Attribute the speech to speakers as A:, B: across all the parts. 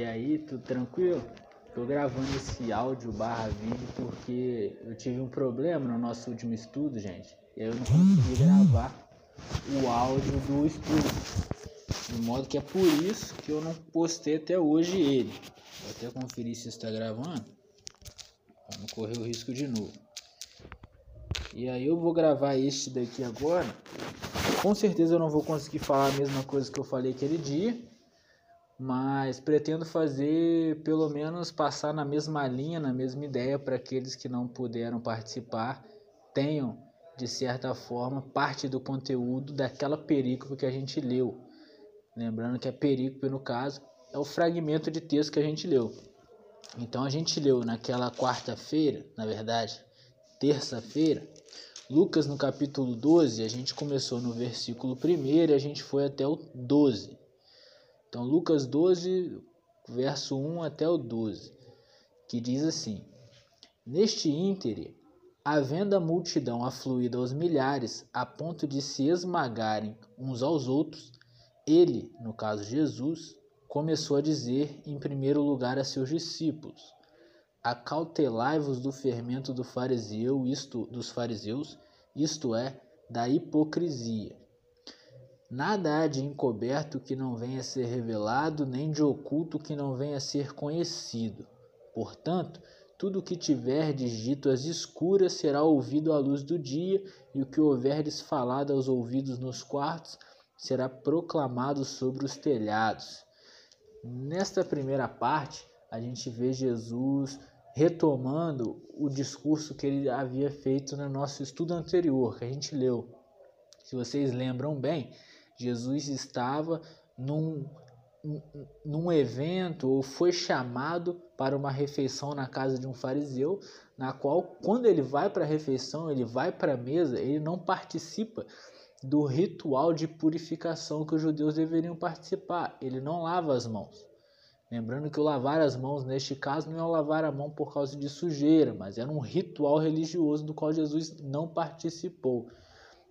A: E aí, tudo tranquilo? Tô gravando esse áudio barra vídeo porque eu tive um problema no nosso último estudo, gente. E eu não consegui gravar o áudio do estudo. De modo que é por isso que eu não postei até hoje ele. Vou até conferir se está gravando. Pra não correr o risco de novo. E aí eu vou gravar este daqui agora. Com certeza eu não vou conseguir falar a mesma coisa que eu falei aquele dia mas pretendo fazer pelo menos passar na mesma linha, na mesma ideia para aqueles que não puderam participar tenham de certa forma parte do conteúdo daquela perícope que a gente leu. Lembrando que a perícope no caso é o fragmento de texto que a gente leu. Então a gente leu naquela quarta-feira, na verdade, terça-feira, Lucas no capítulo 12, a gente começou no versículo 1 e a gente foi até o 12. Então, Lucas 12, verso 1 até o 12, que diz assim: Neste íntere, havendo a multidão afluída aos milhares, a ponto de se esmagarem uns aos outros, ele, no caso Jesus, começou a dizer em primeiro lugar a seus discípulos: Acautelai-vos do fermento do fariseu, isto dos fariseus, isto é, da hipocrisia. Nada há de encoberto que não venha a ser revelado, nem de oculto que não venha a ser conhecido. Portanto, tudo o que tiverdes dito às escuras será ouvido à luz do dia, e o que houverdes falado aos ouvidos nos quartos será proclamado sobre os telhados. Nesta primeira parte, a gente vê Jesus retomando o discurso que ele havia feito no nosso estudo anterior, que a gente leu. Se vocês lembram bem, Jesus estava num, num evento ou foi chamado para uma refeição na casa de um fariseu, na qual, quando ele vai para a refeição, ele vai para a mesa, ele não participa do ritual de purificação que os judeus deveriam participar. Ele não lava as mãos. Lembrando que o lavar as mãos, neste caso, não é o lavar a mão por causa de sujeira, mas era um ritual religioso do qual Jesus não participou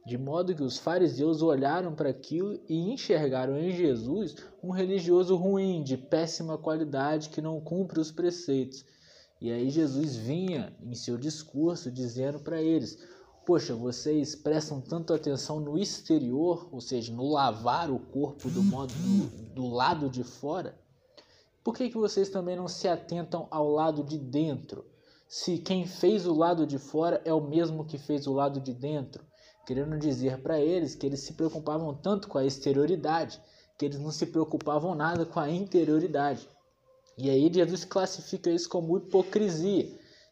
A: de modo que os fariseus olharam para aquilo e enxergaram em Jesus um religioso ruim, de péssima qualidade, que não cumpre os preceitos. E aí Jesus vinha em seu discurso dizendo para eles: Poxa, vocês prestam tanto atenção no exterior, ou seja, no lavar o corpo do modo do, do lado de fora? Por que, que vocês também não se atentam ao lado de dentro? Se quem fez o lado de fora é o mesmo que fez o lado de dentro querendo dizer para eles que eles se preocupavam tanto com a exterioridade, que eles não se preocupavam nada com a interioridade. E aí Jesus classifica isso como hipocrisia,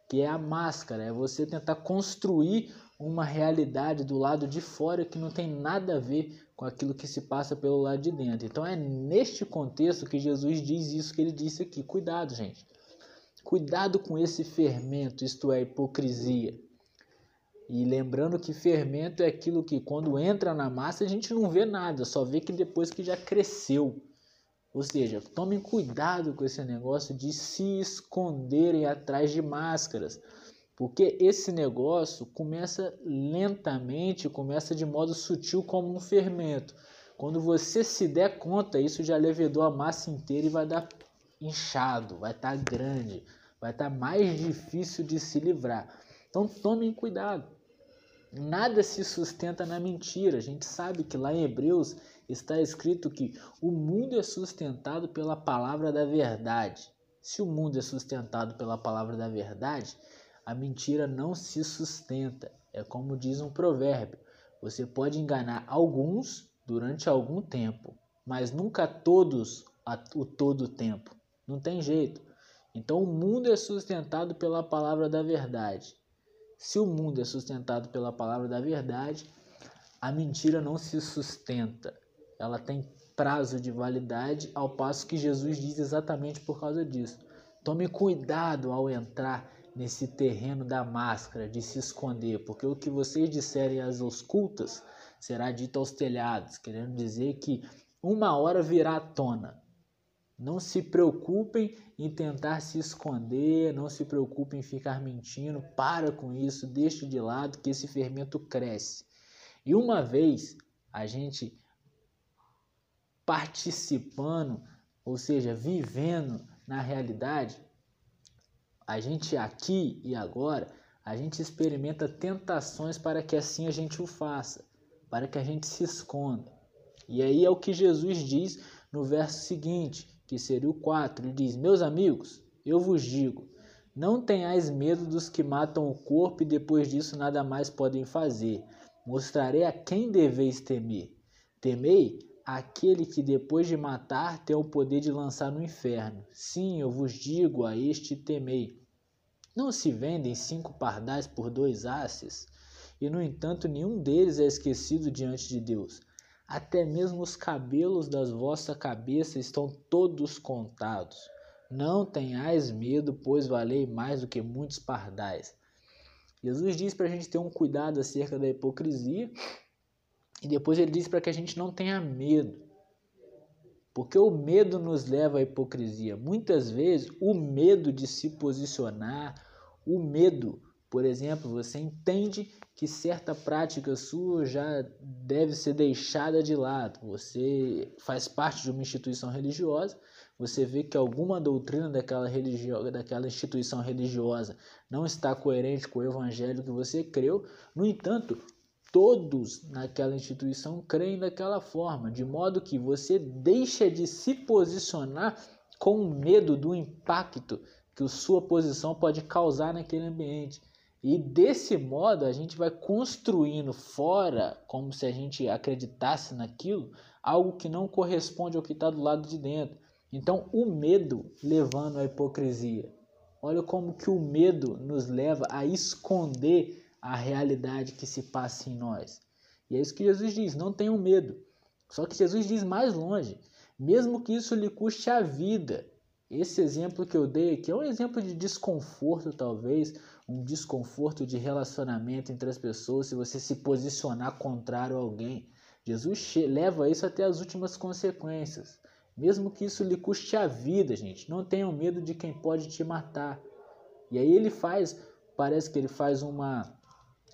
A: que é a máscara, é você tentar construir uma realidade do lado de fora que não tem nada a ver com aquilo que se passa pelo lado de dentro. Então é neste contexto que Jesus diz isso que ele disse aqui. Cuidado, gente. Cuidado com esse fermento, isto é, hipocrisia. E lembrando que fermento é aquilo que quando entra na massa a gente não vê nada, só vê que depois que já cresceu. Ou seja, tomem cuidado com esse negócio de se esconderem atrás de máscaras, porque esse negócio começa lentamente, começa de modo sutil como um fermento. Quando você se der conta, isso já levedou a massa inteira e vai dar inchado, vai estar tá grande, vai estar tá mais difícil de se livrar. Então tomem cuidado. Nada se sustenta na mentira. A gente sabe que lá em Hebreus está escrito que o mundo é sustentado pela palavra da verdade. Se o mundo é sustentado pela palavra da verdade, a mentira não se sustenta. É como diz um provérbio: você pode enganar alguns durante algum tempo, mas nunca todos o todo tempo. Não tem jeito. Então o mundo é sustentado pela palavra da verdade. Se o mundo é sustentado pela palavra da verdade, a mentira não se sustenta. Ela tem prazo de validade, ao passo que Jesus diz exatamente por causa disso. Tome cuidado ao entrar nesse terreno da máscara, de se esconder, porque o que vocês disserem às ocultas será dito aos telhados, querendo dizer que uma hora virá à tona. Não se preocupem em tentar se esconder, não se preocupem em ficar mentindo, para com isso, deixe de lado que esse fermento cresce. E uma vez a gente participando ou seja, vivendo na realidade, a gente aqui e agora, a gente experimenta tentações para que assim a gente o faça, para que a gente se esconda. E aí é o que Jesus diz no verso seguinte, que seria o 4, ele diz: Meus amigos, eu vos digo, não tenhais medo dos que matam o corpo e depois disso nada mais podem fazer. Mostrarei a quem deveis temer. Temei aquele que depois de matar tem o poder de lançar no inferno. Sim, eu vos digo a este temei. Não se vendem cinco pardais por dois asses? E no entanto nenhum deles é esquecido diante de Deus. Até mesmo os cabelos das vossa cabeça estão todos contados. Não tenhais medo, pois valei mais do que muitos pardais. Jesus diz para a gente ter um cuidado acerca da hipocrisia e depois ele diz para que a gente não tenha medo. Porque o medo nos leva à hipocrisia. Muitas vezes, o medo de se posicionar, o medo, por exemplo, você entende que certa prática sua já deve ser deixada de lado. Você faz parte de uma instituição religiosa, você vê que alguma doutrina daquela, religio... daquela instituição religiosa não está coerente com o evangelho que você creu. No entanto, todos naquela instituição creem daquela forma, de modo que você deixa de se posicionar com medo do impacto que sua posição pode causar naquele ambiente. E desse modo a gente vai construindo fora, como se a gente acreditasse naquilo, algo que não corresponde ao que está do lado de dentro. Então o medo levando à hipocrisia. Olha como que o medo nos leva a esconder a realidade que se passa em nós. E é isso que Jesus diz: não tenham medo. Só que Jesus diz mais longe: mesmo que isso lhe custe a vida. Esse exemplo que eu dei aqui é um exemplo de desconforto, talvez, um desconforto de relacionamento entre as pessoas, se você se posicionar contrário a alguém. Jesus leva isso até as últimas consequências. Mesmo que isso lhe custe a vida, gente. Não tenham medo de quem pode te matar. E aí ele faz, parece que ele faz uma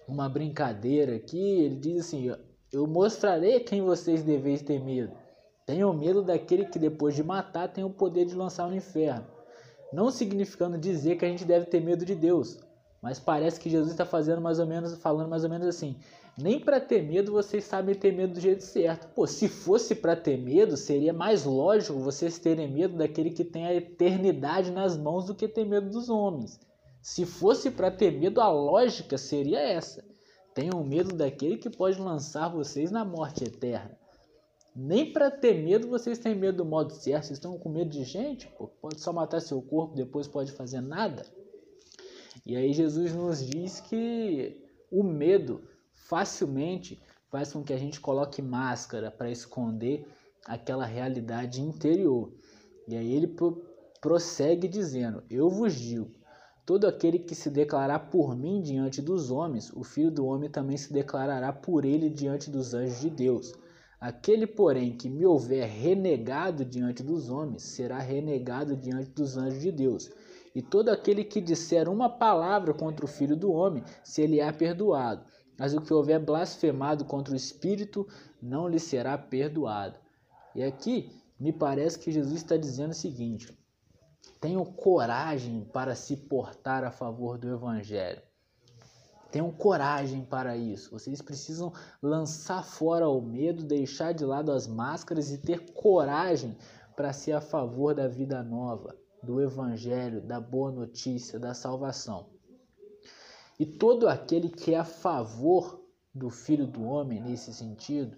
A: uma brincadeira aqui, ele diz assim: Eu mostrarei quem vocês deveis ter medo. Tenham medo daquele que depois de matar tem o poder de lançar no inferno. Não significando dizer que a gente deve ter medo de Deus, mas parece que Jesus está fazendo mais ou menos, falando mais ou menos assim: nem para ter medo vocês sabem ter medo do jeito certo. Pô, se fosse para ter medo, seria mais lógico vocês terem medo daquele que tem a eternidade nas mãos do que ter medo dos homens. Se fosse para ter medo, a lógica seria essa: tenham medo daquele que pode lançar vocês na morte eterna. Nem para ter medo vocês têm medo do modo certo. Vocês estão com medo de gente? Pô, pode só matar seu corpo, depois pode fazer nada. E aí Jesus nos diz que o medo facilmente faz com que a gente coloque máscara para esconder aquela realidade interior. E aí ele prossegue dizendo: Eu vos digo Todo aquele que se declarar por mim diante dos homens, o Filho do Homem também se declarará por ele diante dos anjos de Deus. Aquele, porém, que me houver renegado diante dos homens, será renegado diante dos anjos de Deus. E todo aquele que disser uma palavra contra o Filho do Homem, se ele há perdoado. Mas o que houver blasfemado contra o Espírito, não lhe será perdoado. E aqui me parece que Jesus está dizendo o seguinte: Tenham coragem para se portar a favor do Evangelho. Tenham coragem para isso. Vocês precisam lançar fora o medo, deixar de lado as máscaras e ter coragem para ser a favor da vida nova, do Evangelho, da boa notícia, da salvação. E todo aquele que é a favor do Filho do Homem nesse sentido,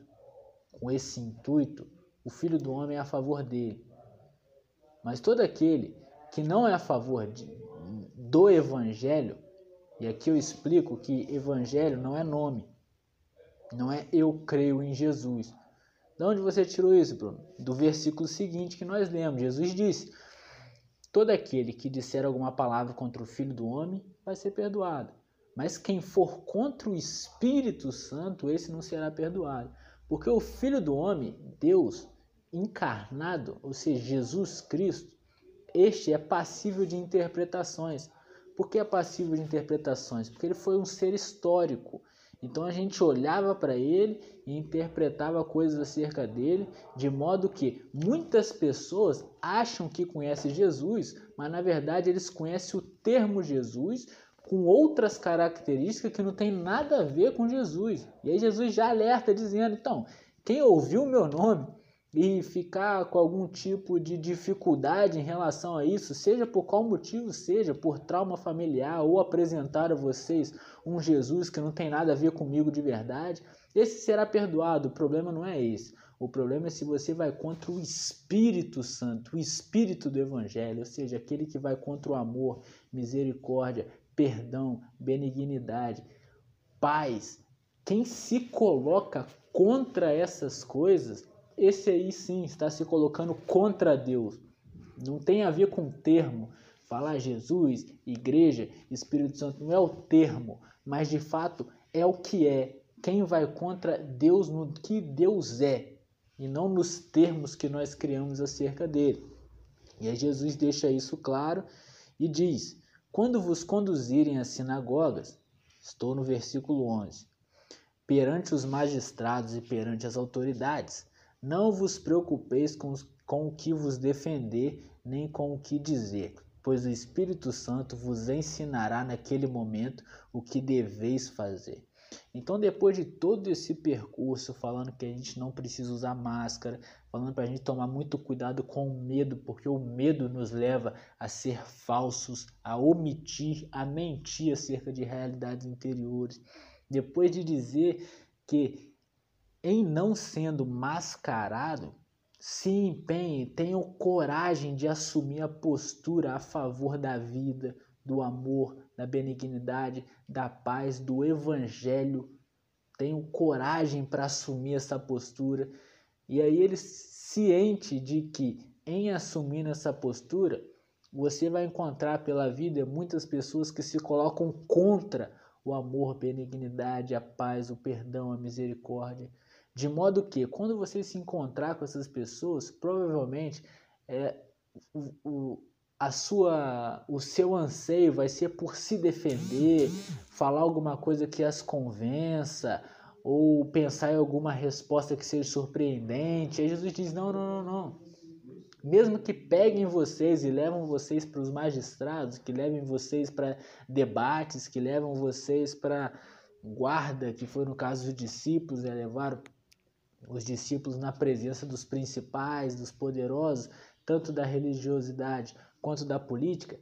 A: com esse intuito, o Filho do Homem é a favor dele. Mas todo aquele que não é a favor de, do evangelho, e aqui eu explico que evangelho não é nome, não é eu creio em Jesus. De onde você tirou isso, Bruno? Do versículo seguinte que nós lemos. Jesus disse: Todo aquele que disser alguma palavra contra o Filho do Homem vai ser perdoado. Mas quem for contra o Espírito Santo, esse não será perdoado. Porque o Filho do Homem, Deus encarnado, ou seja, Jesus Cristo, este é passível de interpretações. Por que é passível de interpretações? Porque ele foi um ser histórico. Então a gente olhava para ele e interpretava coisas acerca dele, de modo que muitas pessoas acham que conhecem Jesus, mas na verdade eles conhecem o termo Jesus com outras características que não tem nada a ver com Jesus. E aí Jesus já alerta dizendo: então, quem ouviu o meu nome e ficar com algum tipo de dificuldade em relação a isso, seja por qual motivo seja, por trauma familiar ou apresentar a vocês um Jesus que não tem nada a ver comigo de verdade, esse será perdoado. O problema não é esse. O problema é se você vai contra o Espírito Santo, o Espírito do Evangelho, ou seja, aquele que vai contra o amor, misericórdia, perdão, benignidade, paz. Quem se coloca contra essas coisas esse aí sim está se colocando contra Deus. Não tem a ver com termo. Falar Jesus, igreja, Espírito Santo não é o termo, mas de fato é o que é. Quem vai contra Deus no que Deus é e não nos termos que nós criamos acerca dele. E aí Jesus deixa isso claro e diz: Quando vos conduzirem às sinagogas, estou no versículo 11, perante os magistrados e perante as autoridades, não vos preocupeis com, com o que vos defender, nem com o que dizer, pois o Espírito Santo vos ensinará naquele momento o que deveis fazer. Então, depois de todo esse percurso, falando que a gente não precisa usar máscara, falando para a gente tomar muito cuidado com o medo, porque o medo nos leva a ser falsos, a omitir, a mentir acerca de realidades interiores. Depois de dizer que em não sendo mascarado, se empenhe, tenha coragem de assumir a postura a favor da vida, do amor, da benignidade, da paz, do evangelho. Tenham coragem para assumir essa postura. E aí ele ciente de que em assumir essa postura, você vai encontrar pela vida muitas pessoas que se colocam contra o amor, a benignidade, a paz, o perdão, a misericórdia. De modo que, quando você se encontrar com essas pessoas, provavelmente é, o, o, a sua, o seu anseio vai ser por se defender, falar alguma coisa que as convença, ou pensar em alguma resposta que seja surpreendente. Aí Jesus diz: não, não, não, não. Mesmo que peguem vocês e levam vocês para os magistrados, que levem vocês para debates, que levam vocês para guarda, que foi no caso dos discípulos, né, levaram os discípulos na presença dos principais, dos poderosos, tanto da religiosidade quanto da política,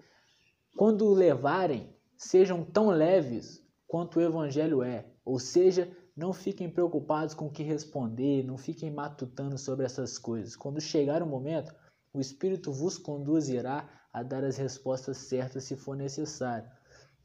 A: quando o levarem, sejam tão leves quanto o evangelho é, ou seja, não fiquem preocupados com o que responder, não fiquem matutando sobre essas coisas. Quando chegar o momento, o Espírito vos conduzirá a dar as respostas certas se for necessário.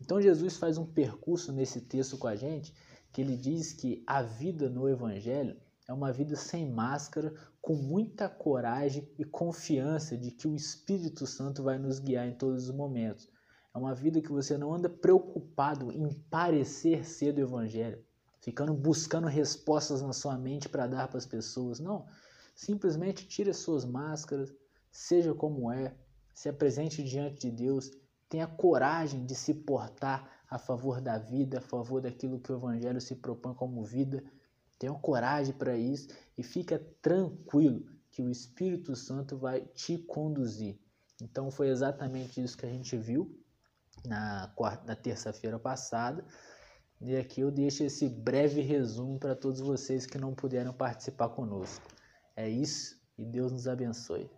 A: Então Jesus faz um percurso nesse texto com a gente, que ele diz que a vida no evangelho é uma vida sem máscara, com muita coragem e confiança de que o Espírito Santo vai nos guiar em todos os momentos. É uma vida que você não anda preocupado em parecer ser do Evangelho, ficando buscando respostas na sua mente para dar para as pessoas. Não. Simplesmente tire as suas máscaras, seja como é, se apresente diante de Deus, tenha coragem de se portar a favor da vida, a favor daquilo que o Evangelho se propõe como vida Tenha coragem para isso e fica tranquilo que o Espírito Santo vai te conduzir. Então foi exatamente isso que a gente viu na quarta, na terça-feira passada. E aqui eu deixo esse breve resumo para todos vocês que não puderam participar conosco. É isso e Deus nos abençoe.